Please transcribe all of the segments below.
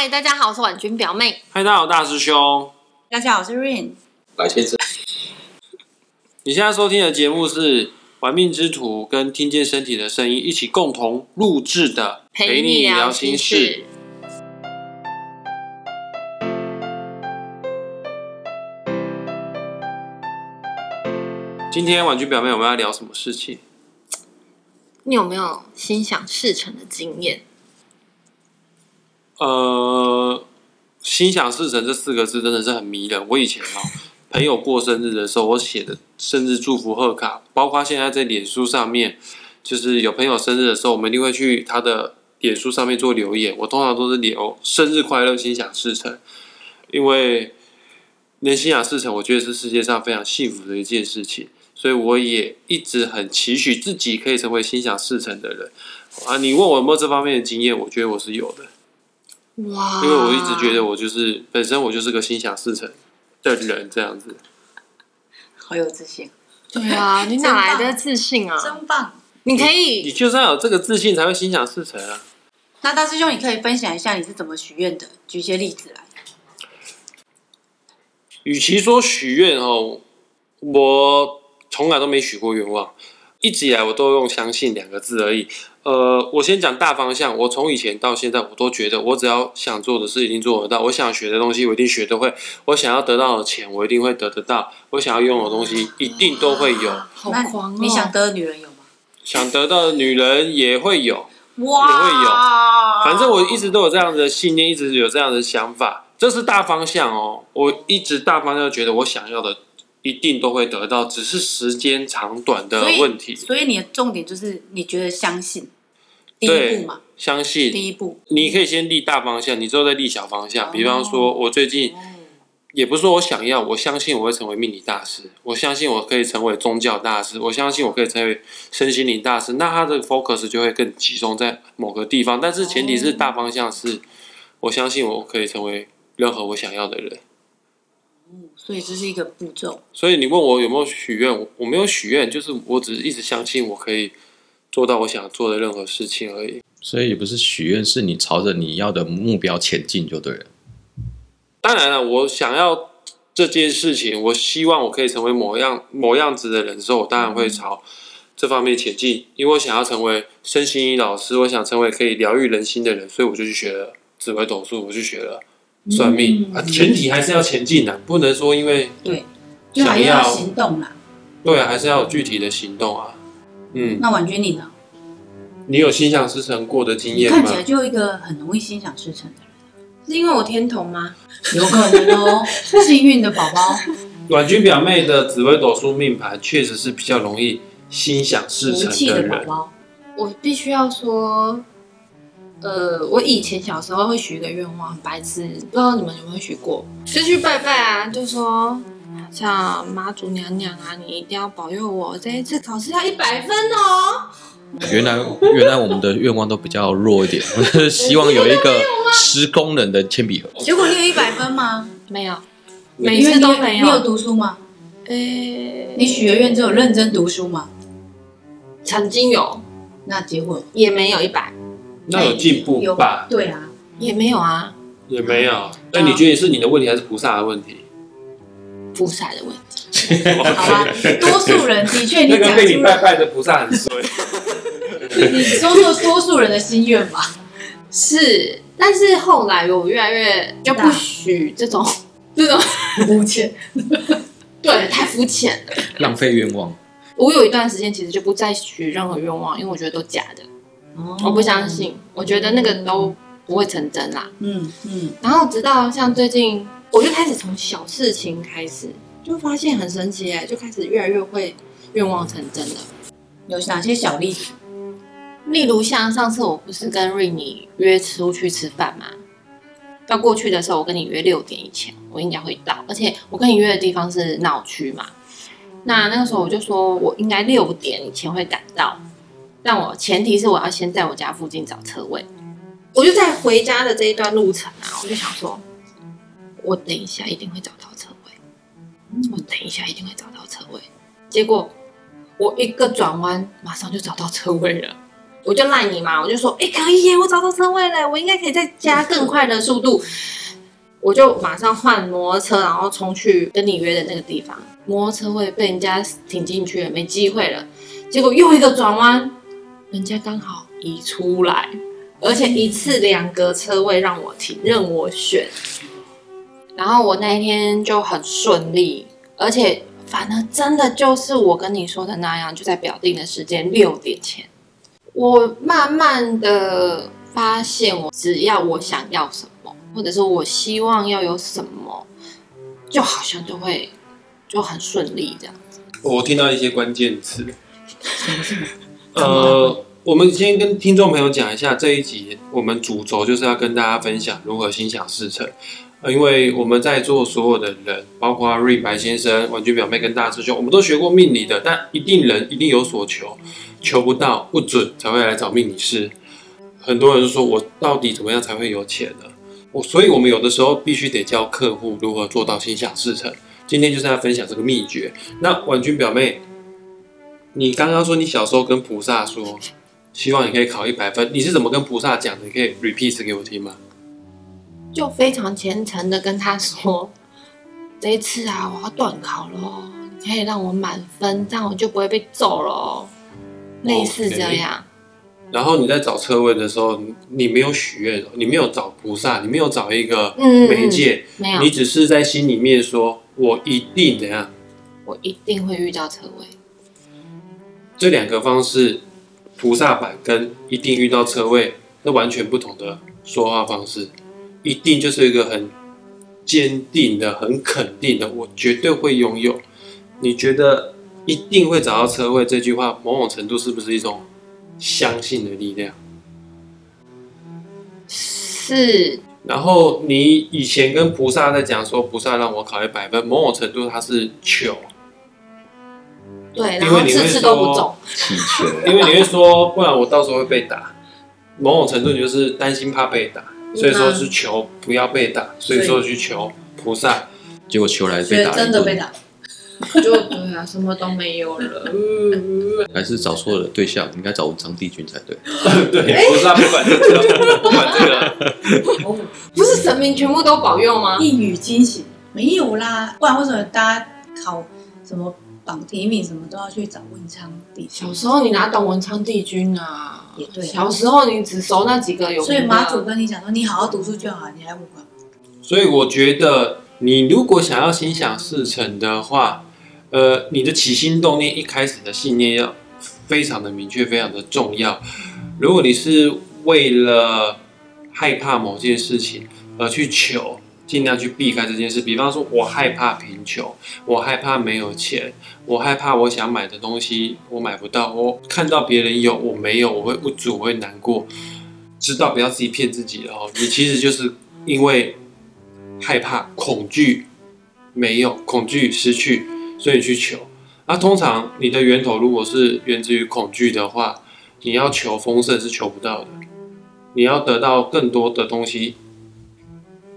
嗨，大家好，我是婉君表妹。嗨，大家好，大师兄。大家好，我是 Rain。来先生，你现在收听的节目是《玩命之徒》跟听见身体的声音一起共同录制的《陪你聊心事》。今天婉君表妹，我们要聊什么事情？你有没有心想事成的经验？呃，心想事成这四个字真的是很迷人。我以前哦，朋友过生日的时候，我写的生日祝福贺卡，包括现在在脸书上面，就是有朋友生日的时候，我们一定会去他的脸书上面做留言。我通常都是留生日快乐，心想事成，因为能心想事成，我觉得是世界上非常幸福的一件事情。所以我也一直很期许自己可以成为心想事成的人啊！你问我有没有这方面的经验，我觉得我是有的。哇！因为我一直觉得我就是本身我就是个心想事成的人，这样子。好有自信，对啊，你哪来的自信啊？真棒！你可以你以，就算有这个自信，才会心想事成啊。那大师兄，你可以分享一下你是怎么许愿的，举一些例子来。与其说许愿哦，我从来都没许过愿望，一直以来我都用相信两个字而已。呃，我先讲大方向，我从以前到现在，我都觉得我只要想做的事一定做得到，我想学的东西我一定学得会，我想要得到的钱我一定会得得到，我想要拥有的东西一定都会有，那好狂哦！你想得的女人有吗？想得到的女人也会有。哇，也会有反正我一直都有这样的信念，一直有这样的想法，这是大方向哦。我一直大方向觉得我想要的一定都会得到，只是时间长短的问题。所以你的重点就是你觉得相信第一对步嘛，相信第一步。你可以先立大方向，你之后再立小方向。哦比方说，我最近也不是说我想要，我相信我会成为命理大师，我相信我可以成为宗教大师，我相信我可以成为身心灵大师。那他的 focus 就会更集中在某个地方，但是前提是大方向是，我相信我可以成为任何我想要的人。所以这是一个步骤。所以你问我有没有许愿，我我没有许愿，就是我只是一直相信我可以做到我想做的任何事情而已。所以也不是许愿，是你朝着你要的目标前进就对了。当然了，我想要这件事情，我希望我可以成为某样某样子的人的时候，我当然会朝这方面前进，因为我想要成为身心医老师，我想成为可以疗愈人心的人，所以我就去学了紫微斗数，我去学了算命、啊。前提还是要前进的，不能说因为对，就还要行动啦。对啊，还是要有具体的行动啊。嗯，那婉君你呢？你有心想事成过的经验吗看起？来就一个很容易心想事成的人是因为我天童吗？有可能哦，幸运的宝宝，婉君表妹的紫微斗数命盘确实是比较容易心想事成的宝人。宝。我必须要说，呃，我以前小时候会许一个愿望，很白痴，不知道你们有没有许过？就去拜拜啊，就说像妈祖娘娘啊，你一定要保佑我这一次考试要一百分哦。原来原来我们的愿望都比较弱一点，我 是希望有一个十功能的铅笔盒。结果你有一百分吗？没有，每次都没有你有读书吗？诶、你许了愿之后有认真读书吗？曾经有，那结果也没有一百，那有进步有吧？对啊，也没有啊，也没有。那你觉得是你的问题还是菩萨的问题？菩萨的问题。好吧，多数人的确你讲被你拜拜的菩萨很衰。你说说多数人的心愿吧。是，但是后来我越来越就不许这种 这种肤浅，对太肤浅了。浪费愿望，我有一段时间其实就不再许任何愿望，因为我觉得都假的，我不相信，我觉得那个都不会成真啦。嗯嗯，然后直到像最近，我就开始从小事情开始，就发现很神奇哎，就开始越来越会愿望成真了。有哪些小例子？例如像上次我不是跟瑞妮约出去吃饭吗？要过去的时候，我跟你约六点以前，我应该会到。而且我跟你约的地方是闹区嘛，那那个时候我就说我应该六点以前会赶到，但我前提是我要先在我家附近找车位。我就在回家的这一段路程啊，我就想说，我等一下一定会找到车位，我等一下一定会找到车位。结果我一个转弯，马上就找到车位了。我就赖你嘛，我就说，哎、可以耶，我找到车位了，我应该可以再加更快的速度。我就马上换摩托车，然后冲去跟你约的那个地方。摩托车位被人家停进去了，没机会了。结果又一个转弯，人家刚好移出来，而且一次两个车位让我停，任我选。然后我那一天就很顺利，而且反而真的就是我跟你说的那样，就在表定的时间六点前。我慢慢的发现，我只要我想要什么，或者是我希望要有什么，就好像就会就很顺利这样。我听到一些关键词。呃，我们先跟听众朋友讲一下这一集，我们主轴就是要跟大家分享如何心想事成。呃，因为我们在座所有的人，包括瑞白先生、婉君表妹跟大师兄，我们都学过命理的，但一定人一定有所求，求不到不准才会来找命理师。很多人就说我到底怎么样才会有钱呢？我所以，我们有的时候必须得教客户如何做到心想事成。今天就是要分享这个秘诀。那婉君表妹，你刚刚说你小时候跟菩萨说，希望你可以考一百分，你是怎么跟菩萨讲的？你可以 repeat 给我听吗？就非常虔诚的跟他说，这一次啊，我要断考喽，你可以让我满分，这样我就不会被揍了哦，类似这样。然后你在找车位的时候，你你没有许愿，你没有找菩萨，你没有找一个嗯媒介，没有你，只是在心里面说，我一定怎样。我一定会遇到车位。这两个方式，菩萨版跟一定遇到车位，那完全不同的说话方式。一定就是一个很坚定的、很肯定的，我绝对会拥有。你觉得一定会找到车位这句话，某种程度是不是一种相信的力量？是，然后你以前跟菩萨在讲说，菩萨让我考一百分，某种程度他是求，对，因然后为你会次次都不说中。祈求，因为你会说，不然我到时候会被打。某种程度你就是担心怕被打，所以说是求不要被打，所以说去求菩萨。结果求来被打，真的被打。就对啊，什么都没有了。还是找错了对象，应该找文昌帝君才对。对，菩萨不管这个，不管这个。不是神明全部都保佑吗？一语惊醒，没有啦，不然为什么大家考什么榜题名什么都要去找文昌帝君？小时候你哪懂文昌帝君啊？也对啊小时候你只熟那几个有名的。所以马祖跟你讲说，你好好读书就好，你还问我？所以我觉得，你如果想要心想事成的话，呃，你的起心动念一开始的信念要非常的明确，非常的重要。如果你是为了害怕某件事情而去求，尽量去避开这件事。比方说，我害怕贫穷，我害怕没有钱，我害怕我想买的东西我买不到，我看到别人有我没有，我会无助，我会难过。知道不要自己骗自己了哦，你其实就是因为害怕、恐惧没有，恐惧失去，所以去求。那通常你的源头如果是源自于恐惧的话，你要求丰盛是求不到的。你要得到更多的东西，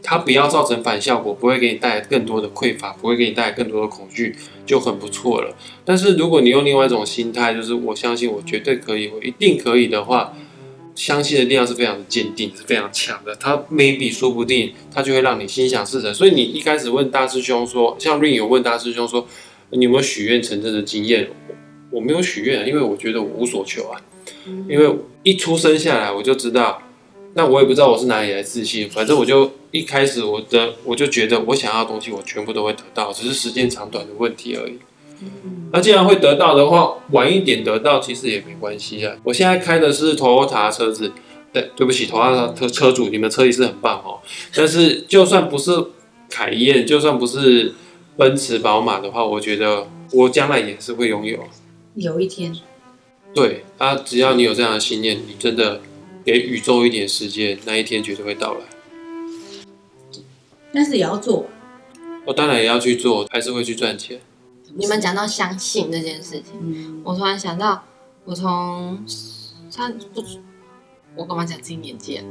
它不要造成反效果，不会给你带来更多的匮乏，不会给你带来更多的恐惧，就很不错了。但是如果你用另外一种心态，就是我相信我绝对可以，我一定可以的话，相信的力量是非常的坚定，是非常强的。它 maybe 说不定，它就会让你心想事成。所以你一开始问大师兄说，像 Rain 有问大师兄说，你有没有许愿成真的经验？我没有许愿，因为我觉得我无所求啊。因为一出生下来我就知道，那我也不知道我是哪里来自信，反正我就一开始我的我就觉得我想要的东西我全部都会得到，只是时间长短的问题而已。那既然会得到的话，晚一点得到其实也没关系啊。我现在开的是 Toyota 车子，对，对不起，Toyota 车车主，你们车也是很棒哦。但是就算不是凯宴，就算不是奔驰、宝马的话，我觉得我将来也是会拥有。有一天，对啊，只要你有这样的信念，你真的给宇宙一点时间，那一天绝对会到来。但是也要做。我当然也要去做，还是会去赚钱。你们讲到相信这件事情，嗯，我突然想到，我从三不，我干嘛讲自己年纪啊？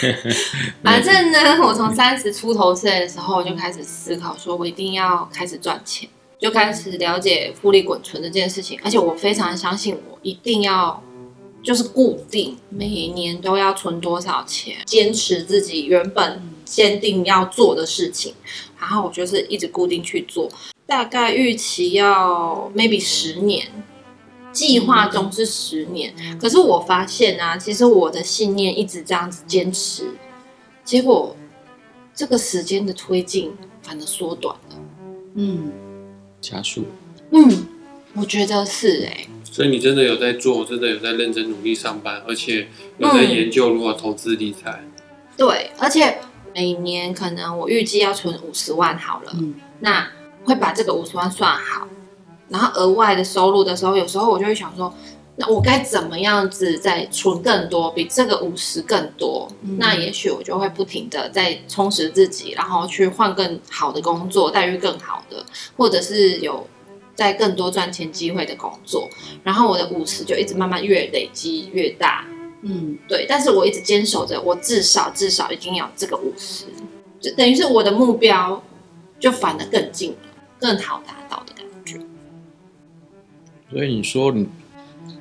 反正呢，我从三十出头岁的时候，我就开始思考，说我一定要开始赚钱，就开始了解复利滚存这件事情，而且我非常相信，我一定要就是固定每年都要存多少钱，坚持自己原本坚定要做的事情，然后我就是一直固定去做，大概预期要 maybe 十年，计划中是十年，可是我发现啊，其实我的信念一直这样子坚持，结果这个时间的推进反而缩短了。嗯，加速。嗯，我觉得是哎、所以你真的有在做，真的有在认真努力上班，而且有在研究如何投资理财。对，而且每年可能我预计要存五十万好了，嗯那会把这个五十万算好，然后额外的收入的时候，有时候我就会想说，那我该怎么样子再存更多，比这个五十更多？嗯那也许我就会不停的在充实自己，然后去换更好的工作，待遇更好的，或者是有。在更多赚钱机会的工作，然后我的五十就一直慢慢越累积越大，嗯，对，但是我一直坚守着，我至少至少已经有这个五十，就等于是我的目标就反而更近了，更好达到的感觉。所以你说你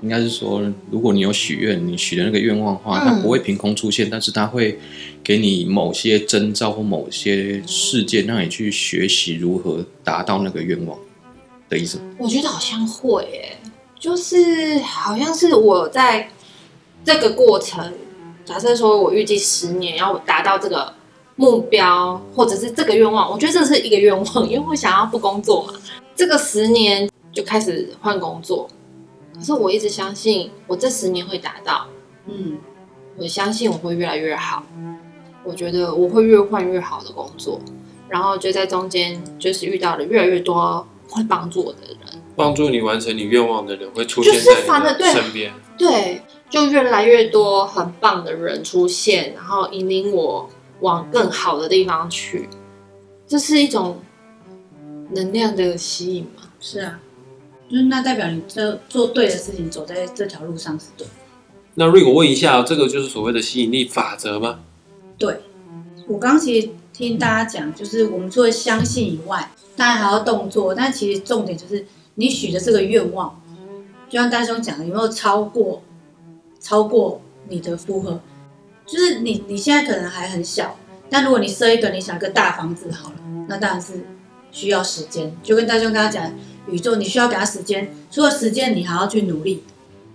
应该是说，如果你有许愿，你许的那个愿望的话，嗯。它不会凭空出现，但是它会给你某些征兆或某些事件，让你去学习如何达到那个愿望的意思。我觉得好像会诶，就是好像是我在这个过程，假设说我预计十年要达到这个目标，或者是这个愿望，我觉得这是一个愿望，因为我想要不工作嘛，这个十年就开始换工作，可是我一直相信我这十年会达到。嗯，我相信我会越来越好，我觉得我会越换越好的工作，然后就在中间就是遇到了越来越多会帮助我的人，帮助你完成你愿望的人会出现就是在身边。对，就越来越多很棒的人出现，然后引领我往更好的地方去，这是一种能量的吸引嘛？是啊，就是那代表你这做对的事情，走在这条路上是对的。那瑞，我问一下，这个就是所谓的吸引力法则吗？对，我刚其实听大家讲，就是我们除了相信以外，当然还要动作，但其实重点就是你许的这个愿望，就像大兄讲的，有没有超过超过你的负荷？就是你你现在可能还很小，但如果你设一个你想一个大房子好了，那当然是需要时间。就跟大兄刚刚讲，宇宙你需要给他时间，除了时间，你还要去努力，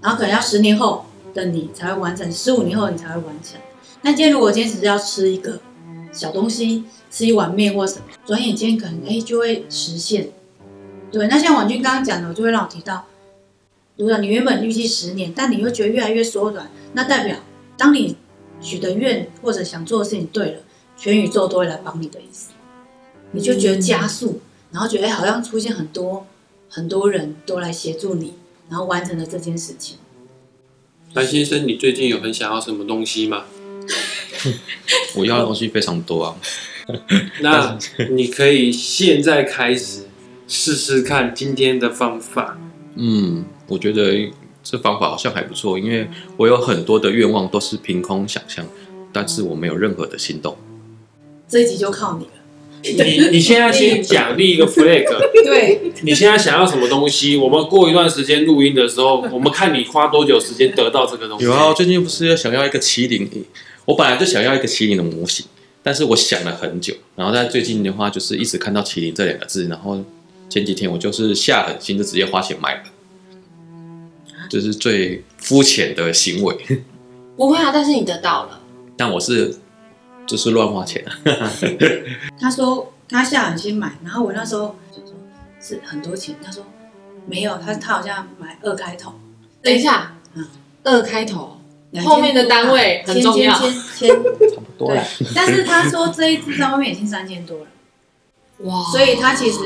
然后可能要十年后的你才会完成，十五年后你才会完成。那今天如果今天只是要吃一个小东西，吃一碗面或什么，转眼间可能哎就会实现。对，那像婉君刚刚讲的，我就会让我提到，如果你原本预计十年，但你又觉得越来越缩短，那代表当你许的愿或者想做的事情对了，全宇宙都会来帮你的意思，你就觉得加速，然后觉得哎好像出现很多很多人都来协助你，然后完成了这件事情。蓝先生，你最近有很想要什么东西吗？我要的东西非常多啊，那你可以现在开始试试看今天的方法。嗯，我觉得这方法好像还不错，因为我有很多的愿望都是凭空想象，但是我没有任何的行动。这一集就靠你了。你你现在先奖励一个 flag，对，你现在想要什么东西？我们过一段时间录音的时候，我们看你花多久时间得到这个东西。有啊，最近不是要想要一个麒麟，我本来就想要一个麒麟的模型，但是我想了很久，然后在最近的话就是一直看到麒麟这两个字，然后前几天我就是下狠心就直接花钱买了，这是最肤浅的行为，不会啊，但是你得到了，但我是就是乱花钱啊，他说他下狠心买，然后我那时候想说是很多钱，他说没有，他他好像买二开头，等一下嗯，二开头，后面的单位很重要。千千千千差不多了对。但是他说这一支在外面已经三千多了，哇，所以他其实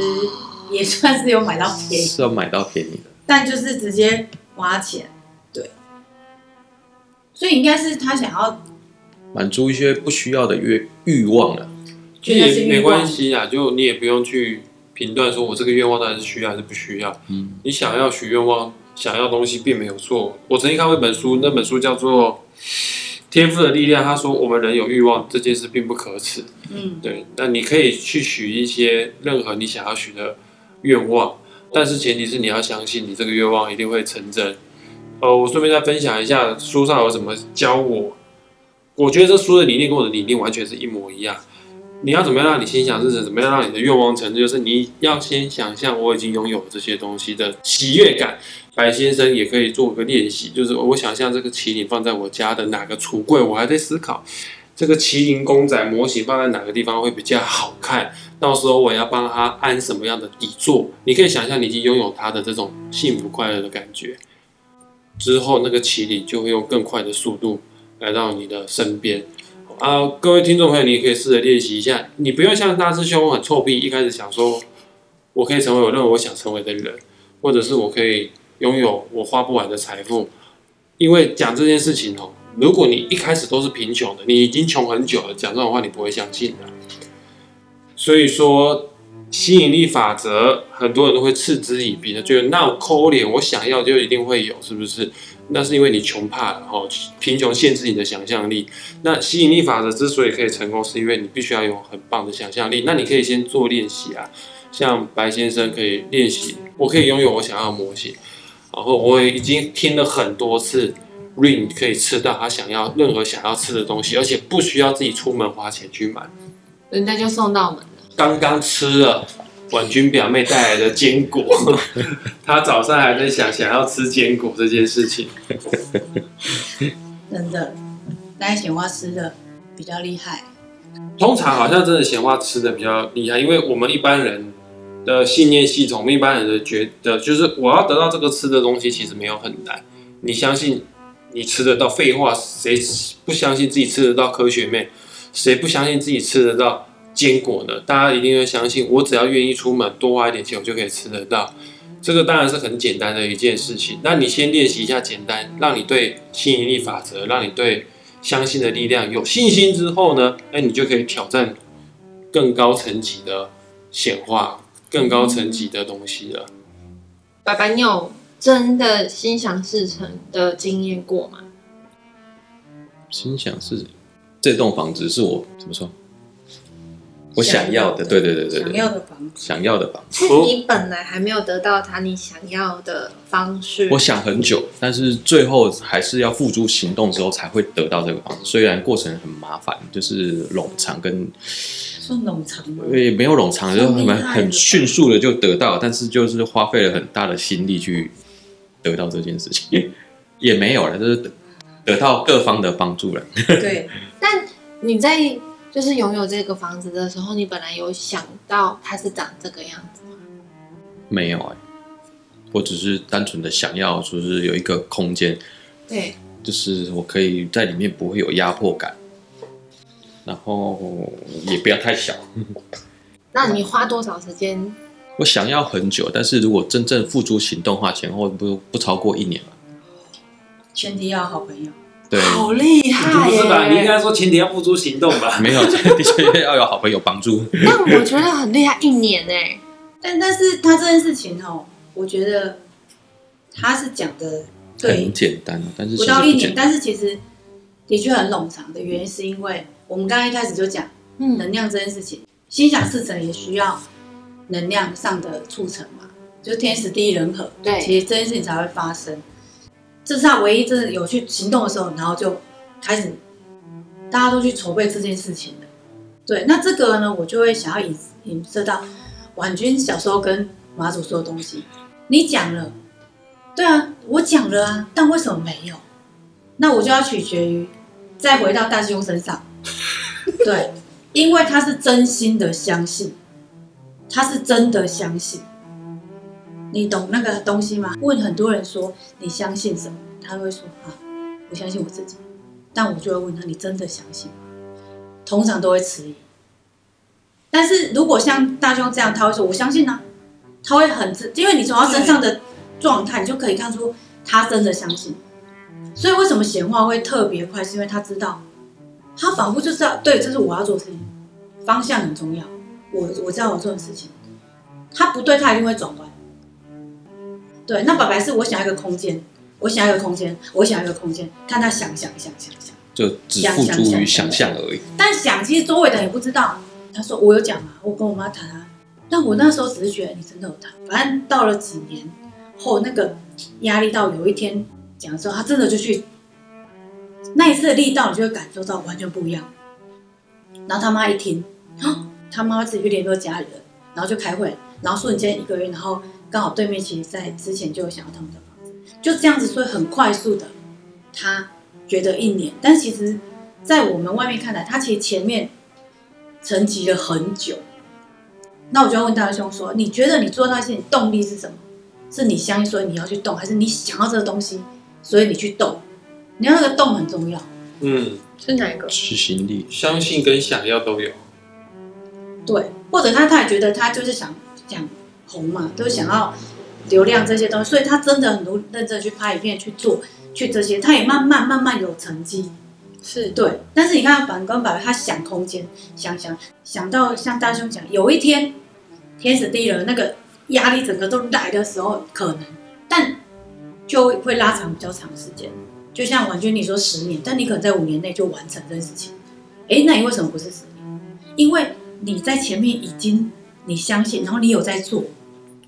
也算是有买到便宜，是要买到便宜的，但就是直接花钱，对。所以应该是他想要满足一些不需要的欲欲望啊了。其实也没关系啊，就你也不用去评断说我这个愿望到底是需要还是不需要。嗯，你想要许愿望，想要东西并没有错。我曾经看过一本书，那本书叫做《天赋的力量》，他说我们人有欲望这件事并不可耻。嗯对，那你可以去许一些任何你想要许的愿望，但是前提是你要相信你这个愿望一定会成真。呃，我顺便再分享一下书上有怎么教我。我觉得这书的理念跟我的理念完全是一模一样。你要怎么样让你心想事成？怎么样让你的愿望成就？就是你要先想象我已经拥有这些东西的喜悦感。白先生也可以做个练习，就是我想象这个麒麟放在我家的哪个橱柜，我还在思考这个麒麟公仔模型放在哪个地方会比较好看。到时候我要帮他安什么样的底座？你可以想象你已经拥有他的这种幸福快乐的感觉。之后那个麒麟就会用更快的速度来到你的身边。啊，各位听众朋友，你可以试着练习一下。你不要像大师兄很臭屁，一开始想说，我可以成为我认为我想成为的人，或者是我可以拥有我花不完的财富。因为讲这件事情哦，如果你一开始都是贫穷的，你已经穷很久了，讲这种话你不会相信的。所以说，吸引力法则很多人都会嗤之以鼻的，觉得那我抠脸，我想要就一定会有，是不是？那是因为你穷怕了，哈，贫穷限制你的想象力。那吸引力法则之所以可以成功，是因为你必须要有很棒的想象力。那你可以先做练习啊，像白先生可以练习，我可以拥有我想要的模型。然后我已经听了很多次，Rain 可以吃到他想要任何想要吃的东西，而且不需要自己出门花钱去买，人家就送到门了。刚刚吃了。婉君表妹带来的坚果，她早上还在想想要吃坚果这件事情。真的，但是鲜花吃的比较厉害。通常好像真的鲜花吃的比较厉害，因为我们一般人的信念系统，一般人的觉得就是我要得到这个吃的东西，其实没有很难。你相信你吃得到？废话，谁不相信自己吃得到？科学妹，谁不相信自己吃得到？坚果呢？大家一定会相信，我只要愿意出门多花一点钱，我就可以吃得到。这个当然是很简单的一件事情。那你先练习一下简单，让你对吸引力法则，让你对相信的力量有信心之后呢，哎，你就可以挑战更高层级的显化，更高层级的东西了。白白，你有真的心想事成的经验过吗？心想事，这栋房子是我怎么说？我想要的，对对对对想要的房子，想要的房子。是你本来还没有得到他你想要的方式。我想很久，但是最后还是要付诸行动之后才会得到这个房子。虽然过程很麻烦，就是冗长跟说冗长吗？也，没有冗长，就很很迅速的就得到，但是就是花费了很大的心力去得到这件事情，也没有了，就是得得到各方的帮助了。对，但你在。就是拥有这个房子的时候，你本来有想到它是长这个样子吗？没有哎，我只是单纯的想要，就是有一个空间，对，就是我可以在里面不会有压迫感，然后也不要太小。那你花多少时间？我想要很久，但是如果真正付诸行动化，前后不不超过一年吧。前提要好朋友。好厉害！不是吧？你应该说前提要付诸行动吧？没有，的确要有好朋友帮助。那我觉得很厉害，一年呢。但但是他这件事情哦，我觉得他是讲的很简单但是不到一年，但是其实的确很冗长的原因，是因为我们刚刚一开始就讲，嗯，能量这件事情，心想事成也需要能量上的促成嘛，就天时地利人和，对，其实这件事情才会发生。这是他唯一真的有去行动的时候，然后就开始大家都去筹备这件事情的。对，那这个呢，我就会想要引引射到婉君小时候跟马祖说的东西。你讲了，对啊，我讲了啊，但为什么没有？那我就要取决于再回到大师兄身上。对，因为他是真心的相信，他是真的相信。你懂那个东西吗？问很多人说你相信什么，他会说啊，我相信我自己。但我就会问他，你真的相信吗？通常都会迟疑。但是如果像大兄这样，他会说我相信啊，他会很自，因为你从他身上的状态，你就可以看出他真的相信。所以为什么显化会特别快？是因为他知道，他仿佛就知道，对，这是我要做的事情，方向很重要。我我知道我做的事情，他不对，他一定会转弯。对，那白白是我想要一个空间，我想要一个空间，我想要一个空间，看他想想想想想，就只付诸于想象而已。但想其实周围的人也不知道。他说我有讲嘛，我跟我妈谈啊。但我那时候只是觉得你真的有谈。反正到了几年后，那个压力到有一天讲的时候，他真的就去那一次的力道，你就会感受到完全不一样。然后他妈一听，啊 他妈自己去联络家里人，然后就开会，然后瞬间一个月，然后刚好对面其实在之前就有想要他们的房子，就这样子，所以很快速的，他觉得一年，但其实，在我们外面看来，他其实前面沉寂了很久。那我就要问大师兄说，你觉得你做那些，你动力是什么？是你相信所以你要去动，还是你想要这个东西，所以你去动？你要那个动很重要。嗯，是哪一个？执行力，相信跟想要都有。对，或者他他也觉得他就是想想红嘛，都想要流量这些东西，所以他真的很多认真去拍影片去做去这些，他也慢慢慢慢有成绩。是对，但是你看反观百他想空间，想想想到像大兄讲，有一天天时地利人那个压力整个都来的时候，可能，但就会拉长比较长时间。就像婉君你说十年，但你可能在五年内就完成这件事情。诶，那你为什么不是十年？因为你在前面已经你相信，然后你有在做，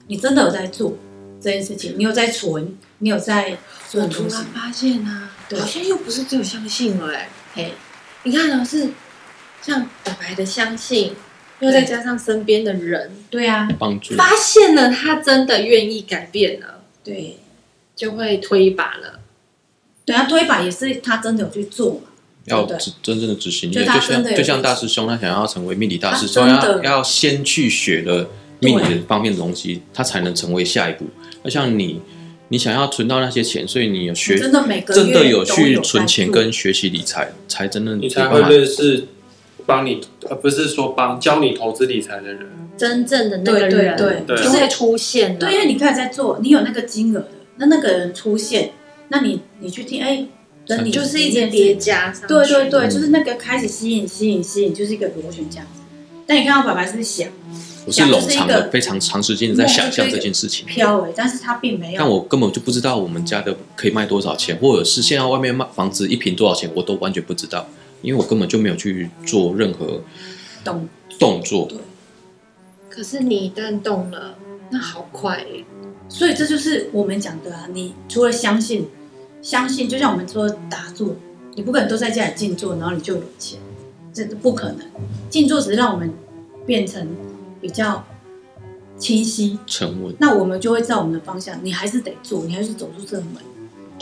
你真的有在做这件事情，你有在存，你有在做我突然。发现啊，对。好像又不是只有相信了哎、嘿，你看啊，是像白白的相信，又再加上身边的人，对啊，帮助。发现了他真的愿意改变了，对。就会推一把了。对啊推一把也是他真的有去做嘛，要对真真正的执行力，就像就像大师兄他想要成为命理大师，他所以要要先去学了命理的方面的东西，他才能成为下一步。那像你，你想要存到那些钱，所以你有学真的每个真的有去存钱跟学习理财，才真的你才会认识帮你，而不是说帮教你投资理财的人。真正的那个对对人对对就会出现了。对，因为你开始在做，你有那个金额的，那那个人出现，那你你去听，哎，等你就是一直直叠加上。对对对，嗯就是那个开始吸引吸引吸引，就是一个螺旋这样子。但你看到爸爸是想我是冗长的非常长时间的在想象这件事情。飘哎，但是他并没有。但我根本就不知道我们家的可以卖多少钱，或者是现在外面卖房子一平多少钱，我都完全不知道，因为我根本就没有去做任何动动作。可是你一旦动了，那好快欸所以这就是我们讲的啊，你除了相信，相信就像我们说打坐，你不可能都在家里静坐，然后你就有钱，这不可能。静坐只是让我们变成比较清晰，沉稳，那我们就会知道我们的方向。你还是得做，你还是走出这个门，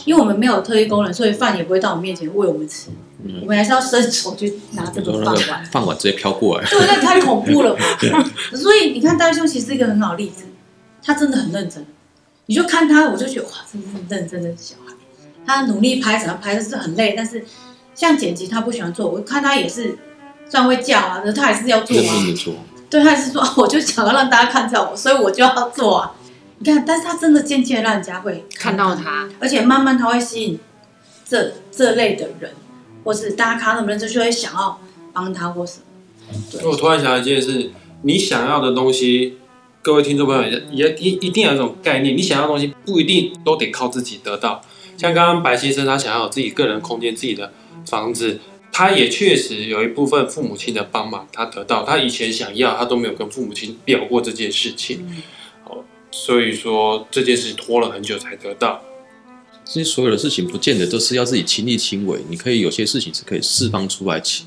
因为我们没有特异功能，所以饭也不会到我们面前喂我们吃，嗯我们还是要伸手去拿这个个饭碗。饭碗直接飘过来，对，那太恐怖了吧？所以你看，大兄其实是一个很好的例子，他真的很认真。你就看他，我就觉得哇，真的是很认真的小孩。他努力拍，怎么拍，就是很累，但是像剪辑他不喜欢做，我看他也是虽然会叫啊，那他还是要做。对，他还是说，我就想要让大家看到我，所以我就要做啊。你看，但是他真的渐渐让人家会看到，他，而且慢慢他会吸引这这类的人，或是大家看他认不认真，就会想要帮他或什么。我突然想到一件事，你想要的东西，各位听众朋友也也一一定要有一种概念，你想要的东西不一定都得靠自己得到。像刚刚白先生他想要有自己个人空间、自己的房子，他也确实有一部分父母亲的帮忙，他得到。他以前想要，他都没有跟父母亲表过这件事情，哦，所以说这件事情拖了很久才得到。这些所有的事情，不见得都是要自己亲力亲为，你可以有些事情是可以释放出来，请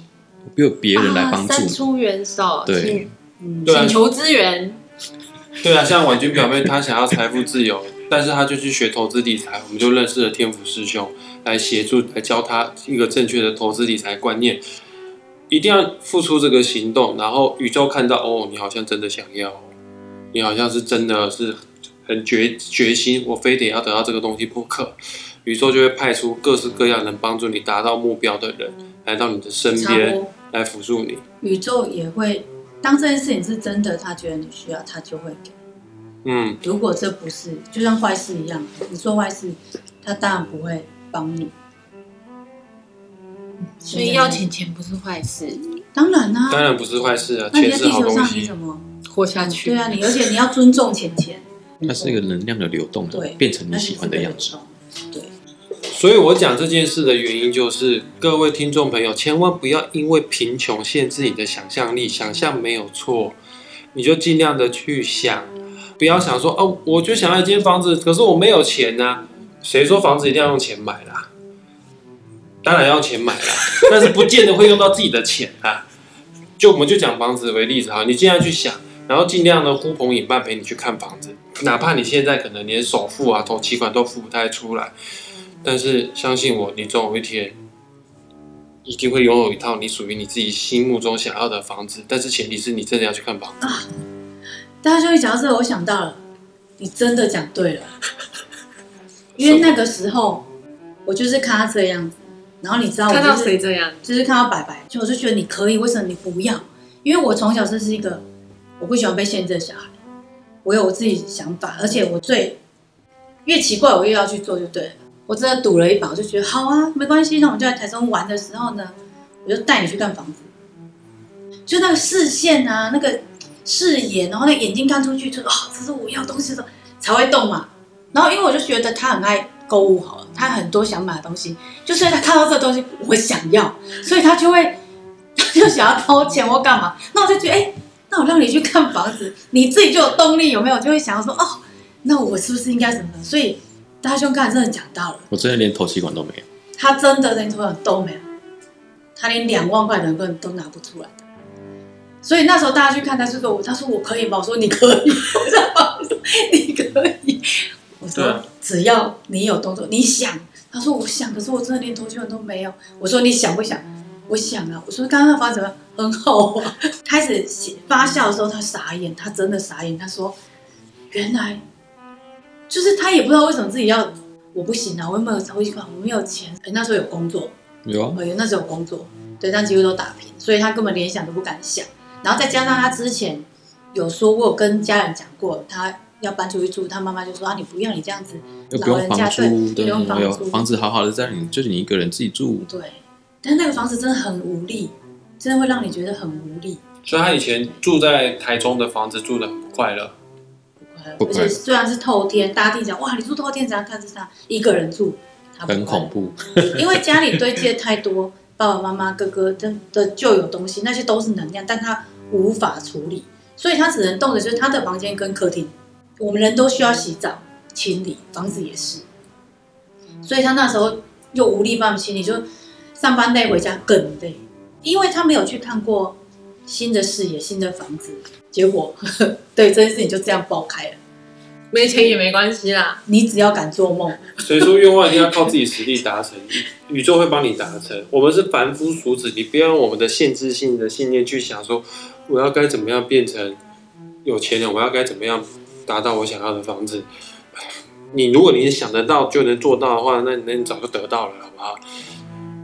有别人来帮助你。啊伸出援手，对请求支援。对啊，像婉君表妹，她想要财富自由，但是他就去学投资理财，我们就认识了天府师兄来协助，来教他一个正确的投资理财观念。一定要付出这个行动，然后宇宙看到哦，你好像真的想要，你好像是真的是很决决心，我非得要得到这个东西不可。宇宙就会派出各式各样能帮助你达到目标的人来到你的身边来辅助你。宇宙也会，当这件事情是真的，他觉得你需要，他就会给。嗯，如果这不是，就像坏事一样，你做坏事，他当然不会帮你。所以要钱钱不是坏事，当然啦、当然不是坏事啊，那你钱是好东在地球上你西。怎么？活下去。对啊，你而且你要尊重钱钱，它是一个能量的流动，对，变成你喜欢的样子。对，所以我讲这件事的原因就是，各位听众朋友，千万不要因为贫穷限制你的想象力，想象没有错，你就尽量的去想，不要想说哦，我就想要一间房子，可是我没有钱呐、谁说房子一定要用钱买啦？当然要用钱买啦，但是不见得会用到自己的钱啊。就我们就讲房子为例子哈，你尽量去想，然后尽量的呼朋引伴陪你去看房子，哪怕你现在可能连首付啊、头期款都付不太出来，但是相信我，你总有一天一定会拥有一套你属于你自己心目中想要的房子。但是前提是你真的要去看房子。大家就一讲到这个，我想到了，你真的讲对了，因为那个时候我就是看他这样子，然后你知道我、就是、看到谁这样？就是看到白白，就我就觉得你可以，为什么你不要？因为我从小就是一个我不喜欢被限制的小孩，我有我自己想法，而且我最越奇怪我越要去做就对了。我真的赌了一把，我就觉得好啊，没关系。那我们就在台中玩的时候呢，我就带你去看房子，就那个视线啊，那个视野，然后那眼睛看出去，就哦、这是我要东西的时候才会动嘛。然后因为我就觉得他很爱购物，好了，他很多想买的东西，就所以他看到这个东西我想要，所以他就会 他就想要掏钱或干嘛。那我就觉得，哎、那我让你去看房子，你自己就有动力，有没有？就会想要说，哦，那我是不是应该怎么的？所以大兄刚才真的讲到了，我真的连头期款都没有。他真的连头款都没有，他连两万块的人都拿不出来的。所以那时候大家去看，他就说我，他说我可以吗？我说你可以，我说你可以，我说只要你有动作，你想。他说我想，可是我真的连头期款都没有。我说你想不想？我想啊。我说刚刚那房子怎么很好啊。开始写发笑的时候，他傻眼，他真的傻眼。他说原来就是他也不知道为什么自己要，我不行啊，我又没有头期款，我没有钱。哎，那时候有工作，有啊，哦，有那时候有工作，对，但几乎都打平，所以他根本连想都不敢想。然后再加上他之前有说过，跟家人讲过，他要搬出去住，他妈妈就说啊，你不要你这样子，又不老人家用房租，对，对，不用房房子好好的在你，就是你一个人自己住，对。但那个房子真的很无力，真的会让你觉得很无力。所以他以前住在台中的房子住的很不快乐。不快乐而且虽然是透天，大家听讲哇，你住透天怎样看是他一个人住，他很恐怖。因为家里堆积了太多爸爸妈妈、哥哥的的旧有东西，那些都是能量，但他无法处理，所以他只能动的就是他的房间跟客厅。我们人都需要洗澡、清理，房子也是，所以他那时候又无力帮我们清理，就上班累，回家更累，因为他没有去看过新的视野、新的房子，结果 对这件事情就这样爆开了。没钱也没关系啦。你只要敢做梦，所以说愿望一定要靠自己实力达成，宇宇宙会帮你达成。我们是凡夫俗子，你不要用我们的限制性的信念去想说，我要该怎么样变成有钱人，我要该怎么样达到我想要的房子。你如果你想得到就能做到的话，那那你早就得到了，好不好？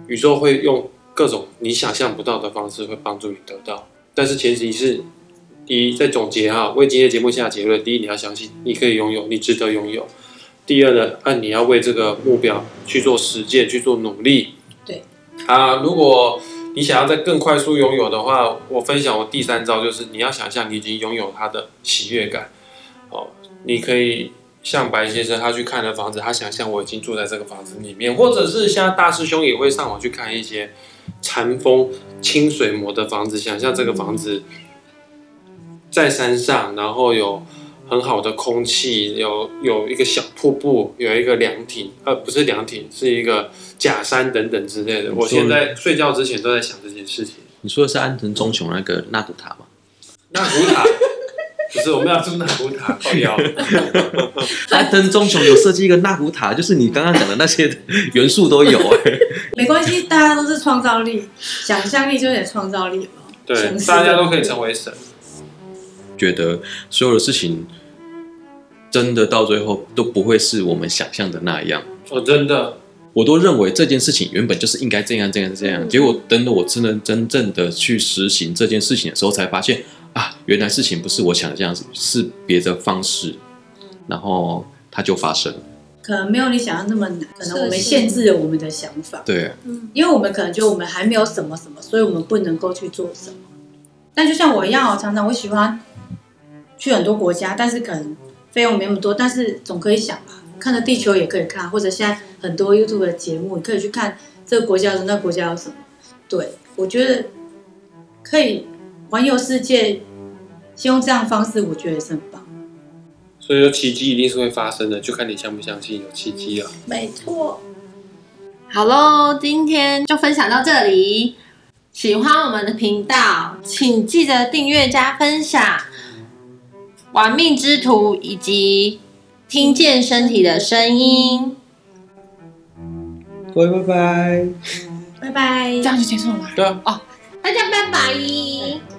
宇宙会用各种你想象不到的方式会帮助你得到，但是前提是，第一，在总结哈，为今天的节目下结论。第一，你要相信你可以拥有，你值得拥有。第二呢，按你要为这个目标去做实践，去做努力。对。啊，如果你想要再更快速拥有的话，我分享我第三招，就是你要想象你已经拥有它的喜悦感。哦，你可以像白先生他去看的房子，他想象我已经住在这个房子里面，或者是像大师兄也会上网去看一些禅风清水模的房子，想象这个房子在山上，然后有很好的空气，有有一个小瀑布，有一个凉亭，呃，不是凉亭，是一个假山等等之类的。我现在睡觉之前都在想这件事情。你说的是安藤忠雄那个纳古塔吗？纳古塔 不是我们要住纳古塔，靠腰。安藤忠雄有设计一个纳古塔，就是你刚刚讲的那些元素都有哎、没关系，大家都是创造力，想象力就有点创造力嘛。对大家都可以成为神。觉得所有的事情真的到最后都不会是我们想象的那样。哦，真的，我都认为这件事情原本就是应该这样这样这样，结果等到我真的真正的去实行这件事情的时候，才发现啊，原来事情不是我想的这样子，是别的方式，然后它就发生了。可能没有你想象那么难，可能我们限制了我们的想法，对，嗯因为我们可能觉得我们还没有什么什么，所以我们不能够去做什么。但就像我一样哦，常常我喜欢去很多国家，但是可能费用没那么多，但是总可以想吧，看着地球也可以看，或者现在很多 YouTube 的节目，你可以去看这个国家的那个国家有什么。对我觉得可以环游世界，先用这样的方式，我觉得也是很棒。所以说奇迹一定是会发生的，就看你相不相信有奇迹了。没错。好喽，今天就分享到这里。喜欢我们的频道，请记得订阅加分享。玩命之徒以及听见身体的声音，各位拜拜。拜拜这。样就结束了吗？对啊。大家拜拜。